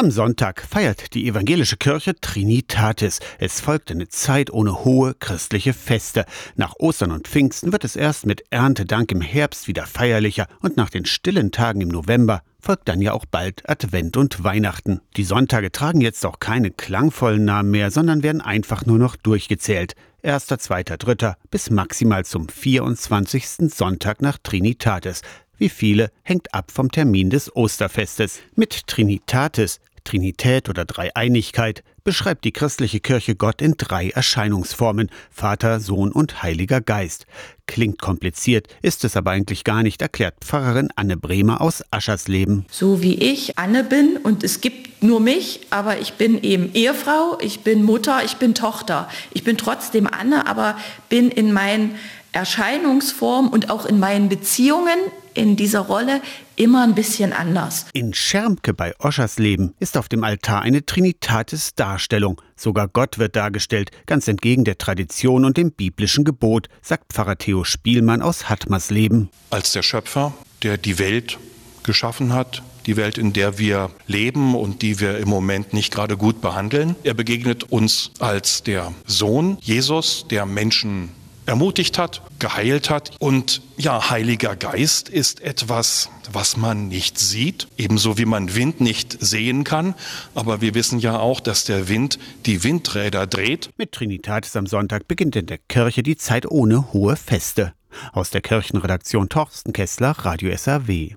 Am Sonntag feiert die evangelische Kirche Trinitatis. Es folgt eine Zeit ohne hohe christliche Feste. Nach Ostern und Pfingsten wird es erst mit Erntedank im Herbst wieder feierlicher und nach den stillen Tagen im November folgt dann ja auch bald Advent und Weihnachten. Die Sonntage tragen jetzt auch keine klangvollen Namen mehr, sondern werden einfach nur noch durchgezählt. Erster, zweiter, dritter bis maximal zum 24. Sonntag nach Trinitatis. Wie viele hängt ab vom Termin des Osterfestes. Mit Trinitatis Trinität oder Dreieinigkeit beschreibt die christliche Kirche Gott in drei Erscheinungsformen Vater, Sohn und Heiliger Geist. Klingt kompliziert, ist es aber eigentlich gar nicht, erklärt Pfarrerin Anne Bremer aus Aschersleben. So wie ich Anne bin und es gibt nur mich, aber ich bin eben Ehefrau, ich bin Mutter, ich bin Tochter. Ich bin trotzdem Anne, aber bin in meinen Erscheinungsform und auch in meinen Beziehungen in dieser Rolle immer ein bisschen anders. In Schermke bei Oschersleben ist auf dem Altar eine Trinitatis-Darstellung. Sogar Gott wird dargestellt, ganz entgegen der Tradition und dem biblischen Gebot, sagt Pfarrer Theo Spielmann aus Hattmersleben. Als der Schöpfer, der die Welt geschaffen hat, die Welt, in der wir leben und die wir im Moment nicht gerade gut behandeln. Er begegnet uns als der Sohn Jesus, der Menschen ermutigt hat, geheilt hat. Und ja, Heiliger Geist ist etwas, was man nicht sieht, ebenso wie man Wind nicht sehen kann. Aber wir wissen ja auch, dass der Wind die Windräder dreht. Mit Trinitatis am Sonntag beginnt in der Kirche die Zeit ohne hohe Feste. Aus der Kirchenredaktion Torsten Kessler, Radio SAW.